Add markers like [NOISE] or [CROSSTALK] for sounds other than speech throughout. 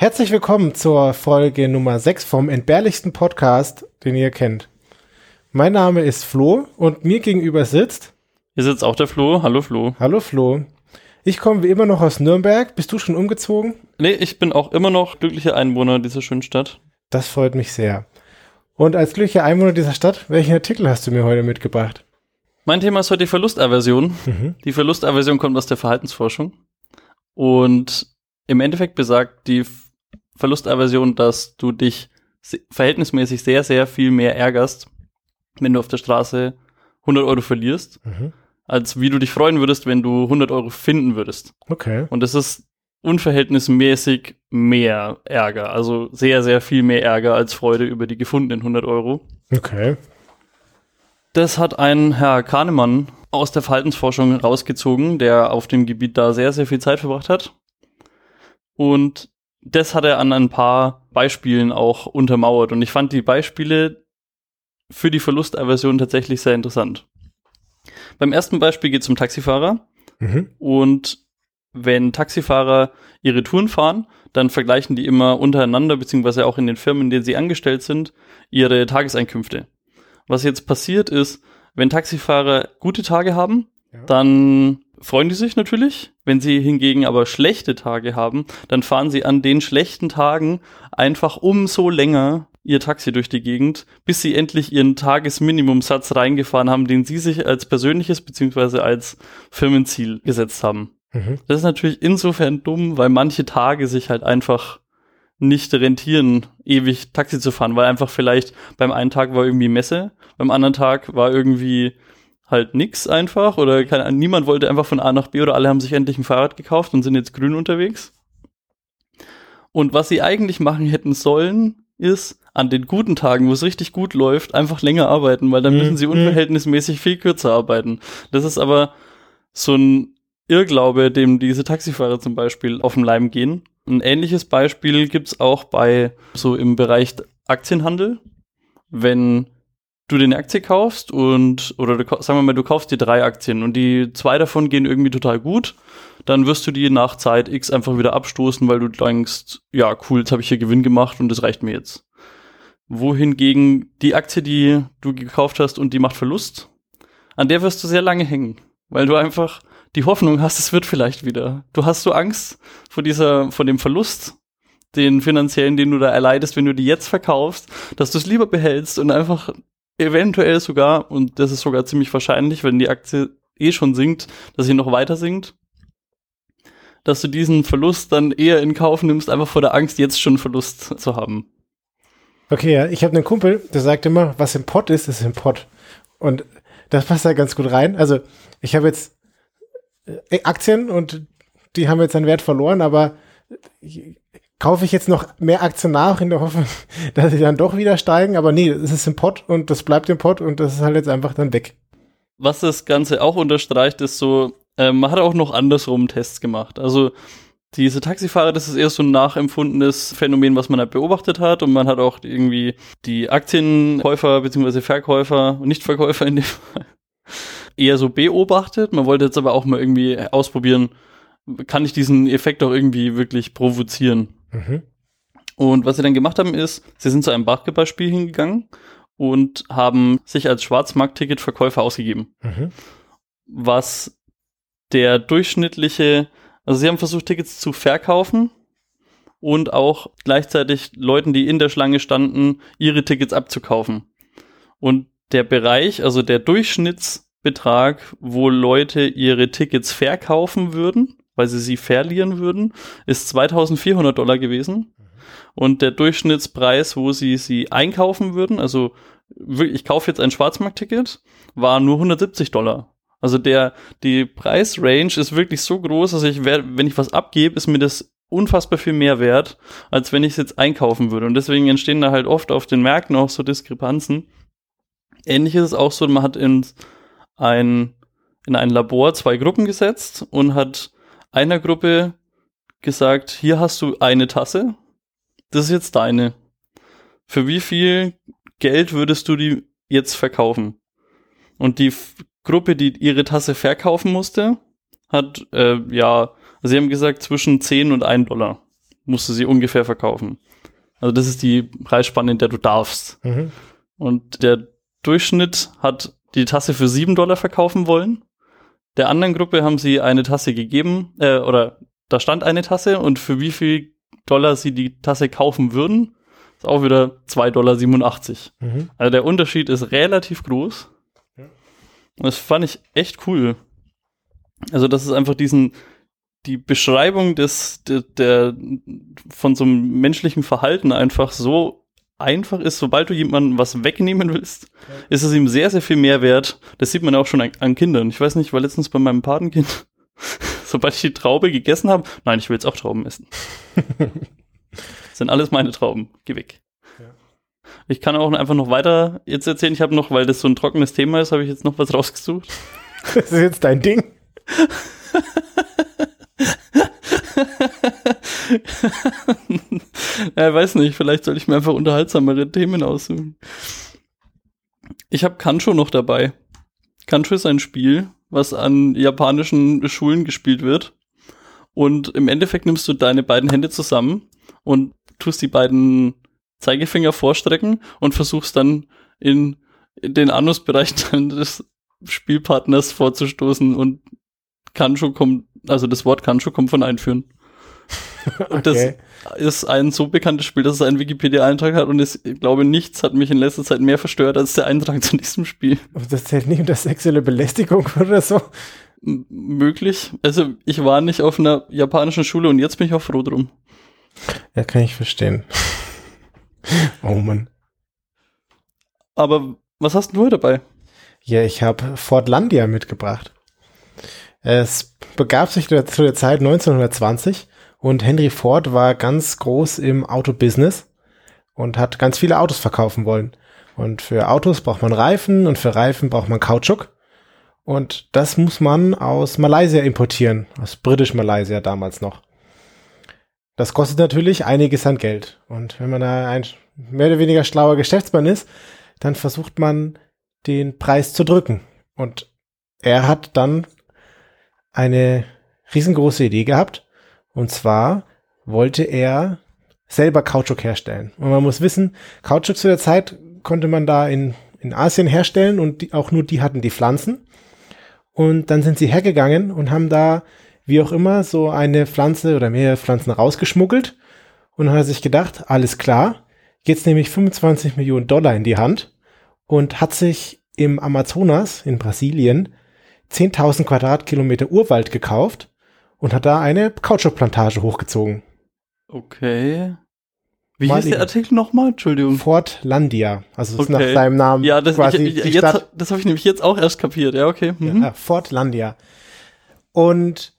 Herzlich willkommen zur Folge Nummer 6 vom entbehrlichsten Podcast, den ihr kennt. Mein Name ist Flo und mir gegenüber sitzt. Hier sitzt auch der Flo. Hallo Flo. Hallo Flo. Ich komme wie immer noch aus Nürnberg. Bist du schon umgezogen? Nee, ich bin auch immer noch glücklicher Einwohner dieser schönen Stadt. Das freut mich sehr. Und als glücklicher Einwohner dieser Stadt, welchen Artikel hast du mir heute mitgebracht? Mein Thema ist heute die Verlustaversion. Mhm. Die Verlustaversion kommt aus der Verhaltensforschung. Und im Endeffekt besagt die Verlustaversion, dass du dich verhältnismäßig sehr, sehr viel mehr ärgerst, wenn du auf der Straße 100 Euro verlierst, mhm. als wie du dich freuen würdest, wenn du 100 Euro finden würdest. Okay. Und das ist unverhältnismäßig mehr Ärger, also sehr, sehr viel mehr Ärger als Freude über die gefundenen 100 Euro. Okay. Das hat ein Herr Kahnemann aus der Verhaltensforschung rausgezogen, der auf dem Gebiet da sehr, sehr viel Zeit verbracht hat. Und das hat er an ein paar Beispielen auch untermauert. Und ich fand die Beispiele für die Verlustaversion tatsächlich sehr interessant. Beim ersten Beispiel geht es um Taxifahrer. Mhm. Und wenn Taxifahrer ihre Touren fahren, dann vergleichen die immer untereinander, beziehungsweise auch in den Firmen, in denen sie angestellt sind, ihre Tageseinkünfte. Was jetzt passiert ist, wenn Taxifahrer gute Tage haben, ja. dann freuen die sich natürlich. Wenn sie hingegen aber schlechte Tage haben, dann fahren sie an den schlechten Tagen einfach umso länger ihr Taxi durch die Gegend, bis sie endlich ihren Tagesminimumsatz reingefahren haben, den sie sich als persönliches beziehungsweise als Firmenziel gesetzt haben. Mhm. Das ist natürlich insofern dumm, weil manche Tage sich halt einfach nicht rentieren, ewig Taxi zu fahren, weil einfach vielleicht beim einen Tag war irgendwie Messe, beim anderen Tag war irgendwie halt nix einfach oder kein, niemand wollte einfach von A nach B oder alle haben sich endlich ein Fahrrad gekauft und sind jetzt grün unterwegs. Und was sie eigentlich machen hätten sollen, ist an den guten Tagen, wo es richtig gut läuft, einfach länger arbeiten, weil dann mhm. müssen sie mhm. unverhältnismäßig viel kürzer arbeiten. Das ist aber so ein Irrglaube, dem diese Taxifahrer zum Beispiel auf den Leim gehen. Ein ähnliches Beispiel gibt's auch bei so im Bereich Aktienhandel. Wenn du dir eine Aktie kaufst und, oder du, sagen wir mal, du kaufst dir drei Aktien und die zwei davon gehen irgendwie total gut, dann wirst du die nach Zeit X einfach wieder abstoßen, weil du denkst, ja, cool, jetzt habe ich hier Gewinn gemacht und das reicht mir jetzt. Wohingegen die Aktie, die du gekauft hast und die macht Verlust, an der wirst du sehr lange hängen, weil du einfach die Hoffnung hast, es wird vielleicht wieder. Du hast so Angst vor dieser, vor dem Verlust, den finanziellen, den du da erleidest, wenn du die jetzt verkaufst, dass du es lieber behältst und einfach eventuell sogar, und das ist sogar ziemlich wahrscheinlich, wenn die Aktie eh schon sinkt, dass sie noch weiter sinkt, dass du diesen Verlust dann eher in Kauf nimmst, einfach vor der Angst, jetzt schon Verlust zu haben. Okay, ja, ich habe einen Kumpel, der sagt immer, was im Pott ist, ist im Pott. Und das passt da ganz gut rein. Also ich habe jetzt äh, Aktien und die haben jetzt an Wert verloren, aber kaufe ich jetzt noch mehr Aktien nach in der Hoffnung, [LAUGHS] dass sie dann doch wieder steigen. Aber nee, es ist im Pott und das bleibt im Pott und das ist halt jetzt einfach dann weg. Was das Ganze auch unterstreicht, ist so, äh, man hat auch noch andersrum Tests gemacht. Also diese Taxifahrer, das ist eher so ein nachempfundenes Phänomen, was man halt beobachtet hat. Und man hat auch irgendwie die Aktienkäufer bzw. Verkäufer und Nichtverkäufer in dem Fall [LAUGHS] eher so beobachtet. Man wollte jetzt aber auch mal irgendwie ausprobieren, kann ich diesen Effekt auch irgendwie wirklich provozieren. Mhm. Und was sie dann gemacht haben, ist, sie sind zu einem Basketballspiel hingegangen und haben sich als Schwarzmarkt-Ticket-Verkäufer ausgegeben. Mhm. Was der durchschnittliche, also sie haben versucht, Tickets zu verkaufen und auch gleichzeitig Leuten, die in der Schlange standen, ihre Tickets abzukaufen. Und der Bereich, also der Durchschnittsbetrag, wo Leute ihre Tickets verkaufen würden, weil sie sie verlieren würden, ist 2400 Dollar gewesen. Und der Durchschnittspreis, wo sie sie einkaufen würden, also ich kaufe jetzt ein Schwarzmarktticket, war nur 170 Dollar. Also der, die Preisrange ist wirklich so groß, dass ich, wenn ich was abgebe, ist mir das unfassbar viel mehr wert, als wenn ich es jetzt einkaufen würde. Und deswegen entstehen da halt oft auf den Märkten auch so Diskrepanzen. Ähnlich ist es auch so, man hat in ein, in ein Labor zwei Gruppen gesetzt und hat einer Gruppe gesagt, hier hast du eine Tasse, das ist jetzt deine. Für wie viel Geld würdest du die jetzt verkaufen? Und die F Gruppe, die ihre Tasse verkaufen musste, hat, äh, ja, sie haben gesagt zwischen 10 und 1 Dollar. musst du sie ungefähr verkaufen. Also das ist die Preisspanne, in der du darfst. Mhm. Und der Durchschnitt hat die Tasse für 7 Dollar verkaufen wollen. Der anderen Gruppe haben sie eine Tasse gegeben, äh, oder da stand eine Tasse und für wie viel Dollar sie die Tasse kaufen würden, ist auch wieder 2,87 Dollar. Mhm. Also der Unterschied ist relativ groß. Ja. Und das fand ich echt cool. Also das ist einfach diesen, die Beschreibung des, der, der, von so einem menschlichen Verhalten einfach so einfach ist, sobald du jemandem was wegnehmen willst, ist es ihm sehr, sehr viel mehr wert. Das sieht man auch schon an, an Kindern. Ich weiß nicht, ich war letztens bei meinem Patenkind. [LAUGHS] Sobald ich die Traube gegessen habe, nein, ich will jetzt auch Trauben essen. Das [LAUGHS] sind alles meine Trauben. Geh weg. Ja. Ich kann auch einfach noch weiter jetzt erzählen. Ich habe noch, weil das so ein trockenes Thema ist, habe ich jetzt noch was rausgesucht. [LAUGHS] Das ist jetzt dein Ding. [LAUGHS] ja, weiß nicht, vielleicht soll ich mir einfach unterhaltsamere Themen aussuchen. Ich habe Kancho noch dabei. Kancho ist ein Spiel, was an japanischen Schulen gespielt wird. Und im Endeffekt nimmst du deine beiden Hände zusammen und tust die beiden Zeigefinger vorstrecken und versuchst dann in den Anusbereich [LAUGHS] deines Spielpartners vorzustoßen und Kancho kommt, also das Wort Kancho kommt von einführen. [LAUGHS] Und Okay. das ist ein so bekanntes Spiel, dass es einen Wikipedia-Eintrag hat und es, ich glaube, nichts hat mich in letzter Zeit mehr verstört als der Eintrag [LAUGHS] zu diesem Spiel. Aber Das zählt nicht unter sexuelle Belästigung [LAUGHS] oder so. M möglich. Also ich war nicht auf einer japanischen Schule und jetzt bin ich auch froh drum. Ja, kann ich verstehen. Oh Mann. Aber was hast du dabei? Ja, ich habe Fordlandia mitgebracht. Es begab sich zu der Zeit 1920 und Henry Ford war ganz groß im Autobusiness und hat ganz viele Autos verkaufen wollen. Und für Autos braucht man Reifen und für Reifen braucht man Kautschuk. Und das muss man aus Malaysia importieren, aus britisch-Malaysia damals noch. Das kostet natürlich einiges an Geld. Und wenn man da ein mehr oder weniger schlauer Geschäftsmann ist, dann versucht man den Preis zu drücken. Und er hat dann eine riesengroße Idee gehabt. Und zwar wollte er selber Kautschuk herstellen. Und man muss wissen, Kautschuk zu der Zeit konnte man da in, in Asien herstellen und die, auch nur die hatten die Pflanzen. Und dann sind sie hergegangen und haben da, wie auch immer, so eine Pflanze oder mehrere Pflanzen rausgeschmuggelt. Und dann hat er sich gedacht, alles klar, jetzt nehme ich 25 Millionen Dollar in die Hand und hat sich im Amazonas in Brasilien 10.000 Quadratkilometer Urwald gekauft und hat da eine Kautschukplantage hochgezogen. Okay. Wie Mal hieß der. Artikel nochmal? Entschuldigung. Fortlandia. Also das ist Okay. nach seinem Namen Ja, das, quasi ich, die jetzt, Stadt. das habe ich nämlich jetzt auch erst kapiert. Ja, okay. Mhm. Ja, Fortlandia. Und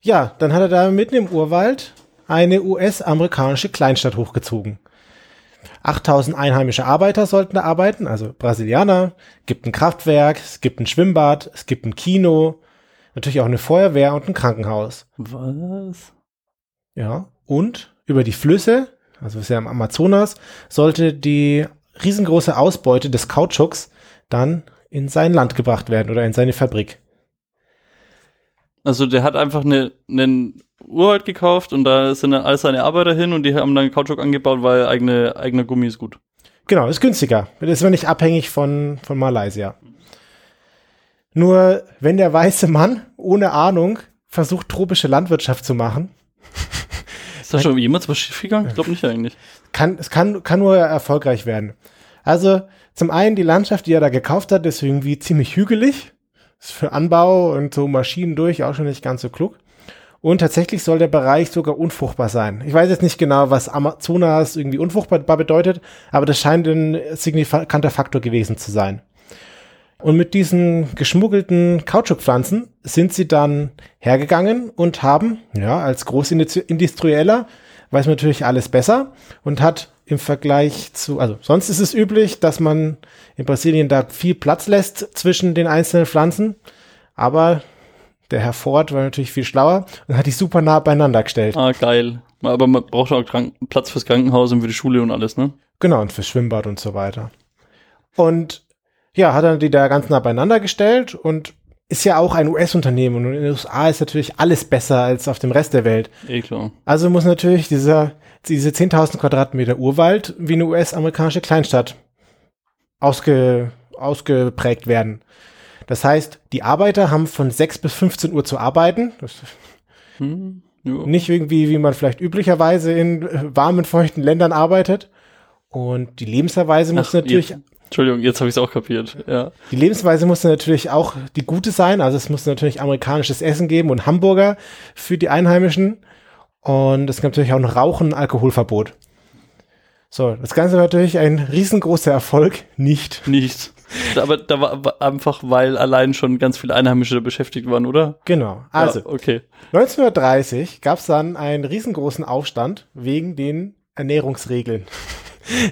ja, dann hat er da mitten im Urwald eine US-amerikanische Kleinstadt hochgezogen. 8000 einheimische Arbeiter sollten da arbeiten, also Brasilianer. Gibt ein Kraftwerk, es gibt ein Schwimmbad, es gibt ein Kino, natürlich auch eine Feuerwehr und ein Krankenhaus. Was? Ja, und über die Flüsse, also ist ja im Amazonas, sollte die riesengroße Ausbeute des Kautschuks dann in sein Land gebracht werden oder in seine Fabrik. Also der hat einfach eine, einen Urwald gekauft und da sind dann all seine Arbeiter hin und die haben dann Kautschuk angebaut, weil eigene, eigener Gummi ist gut. Genau, ist günstiger. Das ist nicht abhängig von, von Malaysia. Nur wenn der weiße Mann ohne Ahnung versucht, tropische Landwirtschaft zu machen, [LAUGHS] Ist da schon jemals was schiefgegangen? Ich glaube nicht eigentlich. kann, es kann, kann nur erfolgreich werden. Also zum einen die Landschaft, die er da gekauft hat, ist irgendwie ziemlich hügelig. Ist für Anbau und so Maschinen durch auch schon nicht ganz so klug. Und tatsächlich soll der Bereich sogar unfruchtbar sein. Ich weiß jetzt nicht genau, was Amazonas irgendwie unfruchtbar bedeutet, aber das scheint ein signifikanter Faktor gewesen zu sein. Und mit diesen geschmuggelten Kautschukpflanzen sind sie dann hergegangen und haben, ja, als Großindustrieller weiß man natürlich alles besser und hat im Vergleich zu, also sonst ist es üblich, dass man in Brasilien da viel Platz lässt zwischen den einzelnen Pflanzen, aber der Herr Ford war natürlich viel schlauer und hat die super nah beieinander gestellt. Ah, geil. Aber man braucht auch Krank Platz fürs Krankenhaus und für die Schule und alles, ne? Genau, und fürs Schwimmbad und so weiter. Und ja, hat er die da ganz nah beieinander gestellt und ist ja auch ein US-Unternehmen und in den USA ist natürlich alles besser als auf dem Rest der Welt. Eh klar. Also muss natürlich dieser, diese 10.000 Quadratmeter Urwald wie eine US-amerikanische Kleinstadt ausge, ausgeprägt werden. Das heißt, die Arbeiter haben von 6 bis 15 Uhr zu arbeiten. Das Hm, nicht irgendwie, wie man vielleicht üblicherweise in warmen, feuchten Ländern arbeitet. Und die Lebensweise muss Ach, natürlich, jetzt- Entschuldigung, jetzt habe ich es auch kapiert. Ja. die Lebensweise muss natürlich auch die gute sein. Also es muss natürlich amerikanisches Essen geben und Hamburger für die Einheimischen. Und es gibt natürlich auch noch Rauchen, Alkoholverbot. So, das Ganze war natürlich ein riesengroßer Erfolg. Nicht. Nicht. Aber da war war einfach, weil allein schon ganz viele Einheimische da beschäftigt waren, oder? Genau. Also, Ja, okay. 1930 gab es dann einen riesengroßen Aufstand wegen den Ernährungsregeln.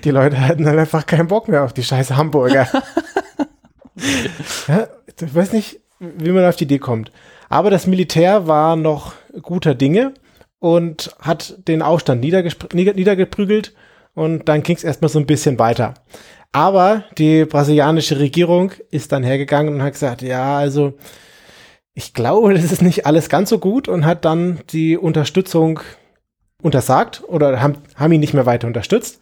Die Leute hatten dann einfach keinen Bock mehr auf die scheiße Hamburger. [LAUGHS] ja, ich weiß nicht, wie man auf die Idee kommt. Aber das Militär war noch guter Dinge und hat den Aufstand niedergeprügelt und dann ging es erstmal so ein bisschen weiter. Aber die brasilianische Regierung ist dann hergegangen und hat gesagt, ja, also ich glaube, das ist nicht alles ganz so gut und hat dann die Unterstützung untersagt oder haben, haben ihn nicht mehr weiter unterstützt.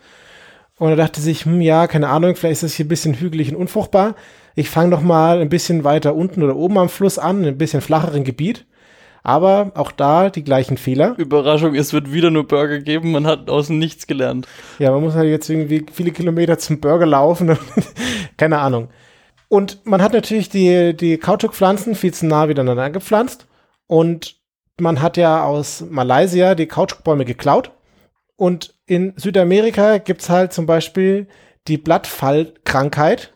Und er dachte sich, hm, ja, keine Ahnung, vielleicht ist das hier ein bisschen hügelig und unfruchtbar. Ich fange doch mal ein bisschen weiter unten oder oben am Fluss an, in ein bisschen flacheren Gebiet. Aber auch da die gleichen Fehler. Überraschung, es wird wieder nur Burger geben, man hat aus Nichts gelernt. Ja, man muss halt jetzt irgendwie viele Kilometer zum Burger laufen. [LAUGHS] Keine Ahnung. Und man hat natürlich die, die Kautschukpflanzen viel zu nah miteinander gepflanzt. Und man hat ja aus Malaysia die Kautschukbäume geklaut. Und in Südamerika gibt's halt zum Beispiel die Blattfallkrankheit.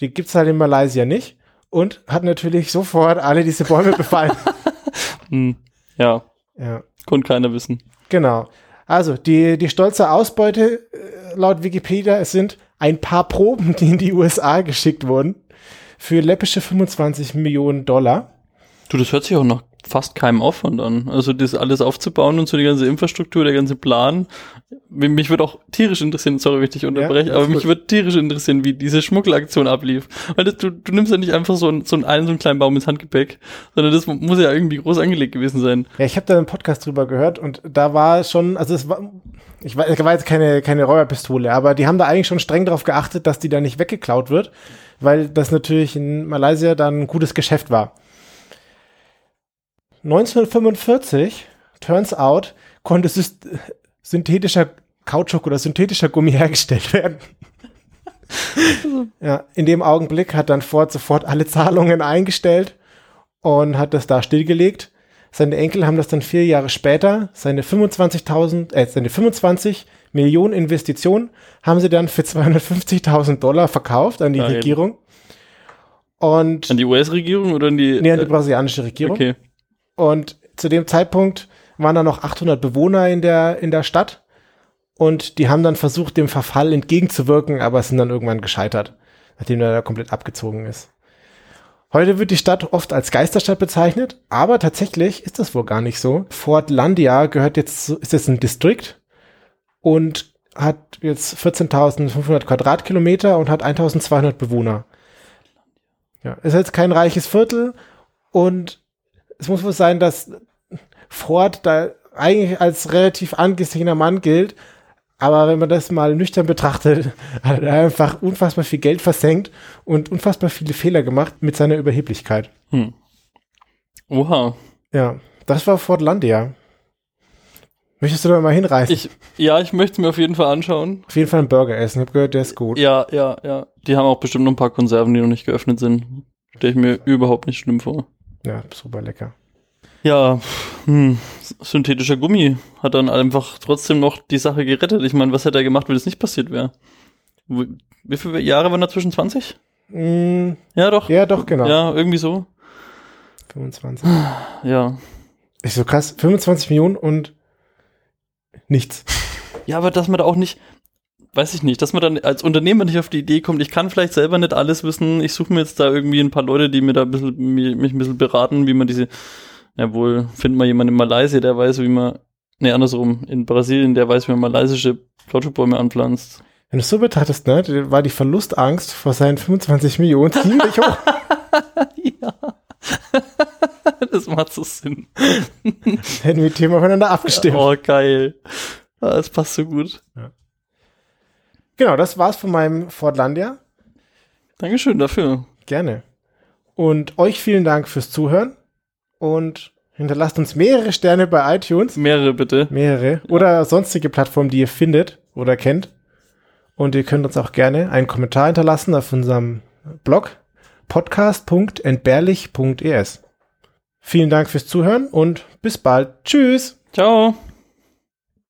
Die gibt's halt in Malaysia nicht. Und hat natürlich sofort alle diese Bäume [LAUGHS] befallen. Hm. Ja, ja. konnte keiner wissen. Genau. Also, die, die stolze Ausbeute äh, laut Wikipedia, es sind ein paar Proben, die in die USA geschickt wurden, für läppische 25 Millionen Dollar. Du, das hört sich auch nach fast keinem Aufwand an. Also das alles aufzubauen und so die ganze Infrastruktur, der ganze Plan. Mich würde auch tierisch interessieren, sorry, wenn ich dich unterbreche, Ja, aber mich würde tierisch interessieren, wie diese Schmuggelaktion ablief. Weil das, du, du nimmst ja nicht einfach so einen, so einen, einen, so einen kleinen Baum ins Handgepäck, sondern das muss ja irgendwie groß angelegt gewesen sein. Ja, ich habe da einen Podcast drüber gehört und da war schon, also es war, ich weiß, es war jetzt keine, keine Räuberpistole, aber die haben da eigentlich schon streng darauf geachtet, dass die da nicht weggeklaut wird, weil das natürlich in Malaysia dann ein gutes Geschäft war. 1945, turns out, konnte synthetischer Kautschuk oder synthetischer Gummi [LAUGHS] hergestellt werden. ja, in dem Augenblick hat dann Ford sofort alle Zahlungen eingestellt und hat das da stillgelegt. Seine Enkel haben das dann vier Jahre später, seine 25.000, äh, seine 25 Millionen Investitionen haben sie dann für 250.000 Dollar verkauft an die Geil. Regierung. Und, An die US-Regierung oder an die... nee, an die äh, brasilianische Regierung. okay. Und zu dem Zeitpunkt waren da noch 800 Bewohner in der, in der Stadt. Und die haben dann versucht, dem Verfall entgegenzuwirken, aber sind dann irgendwann gescheitert, nachdem er da komplett abgezogen ist. Heute wird die Stadt oft als Geisterstadt bezeichnet, aber tatsächlich ist das wohl gar nicht so. Fort Landia gehört jetzt, ist jetzt ein Distrikt und hat jetzt 14.500 Quadratkilometer und hat 1.200 Bewohner. Ja, ist jetzt kein reiches Viertel und es muss wohl sein, dass Ford da eigentlich als relativ angesehener Mann gilt, aber wenn man das mal nüchtern betrachtet, [LAUGHS] hat er einfach unfassbar viel Geld versenkt und unfassbar viele Fehler gemacht mit seiner Überheblichkeit. Hm. Oha. Ja, das war Ford Landia. Möchtest du da mal hinreißen? Ich, ja, ich möchte es mir auf jeden Fall anschauen. Auf jeden Fall einen Burger essen. Ich habe gehört, der ist gut. Ja, ja, ja. Die haben auch bestimmt noch ein paar Konserven, die noch nicht geöffnet sind. Stelle ich mir überhaupt nicht schlimm vor. Ja, super lecker. Ja, hm, synthetischer Gummi hat dann einfach trotzdem noch die Sache gerettet. Ich meine, was hätte er gemacht, wenn das nicht passiert wäre? Wie viele Jahre waren da zwischen 20? Mm, Ja, doch. ja, doch, genau. Ja, irgendwie so. 25. Ja. Ist so krass. 25 Millionen und nichts. Ja, aber dass man da auch nicht, weiß ich nicht, dass man dann als Unternehmer nicht auf die Idee kommt, ich kann vielleicht selber nicht alles wissen, ich suche mir jetzt da irgendwie ein paar Leute, die mir da ein bisschen, mi- mich ein bisschen beraten, wie man diese, jawohl, findet man jemanden in Malaysia, der weiß, wie man, nee, andersrum, in Brasilien, der weiß, wie man malaysische Kautschukbäume anpflanzt. Wenn du es so betrachtest, ne, war die Verlustangst vor seinen 25 Millionen ziemlich hoch. [LAUGHS] ja. das macht so Sinn. Hätten wir die Themen aufeinander abgestimmt. Oh, geil. Ah, Das passt so gut. Genau, das war's von meinem Fordlandia. Dankeschön dafür. Gerne. Und euch vielen Dank fürs Zuhören und hinterlasst uns mehrere Sterne bei iTunes. Mehrere bitte. Mehrere. Oder sonstige Plattformen, die ihr findet oder kennt. Und ihr könnt uns auch gerne einen Kommentar hinterlassen auf unserem Blog podcast.entbehrlich.es. Vielen Dank fürs Zuhören und bis bald. Tschüss. Ciao.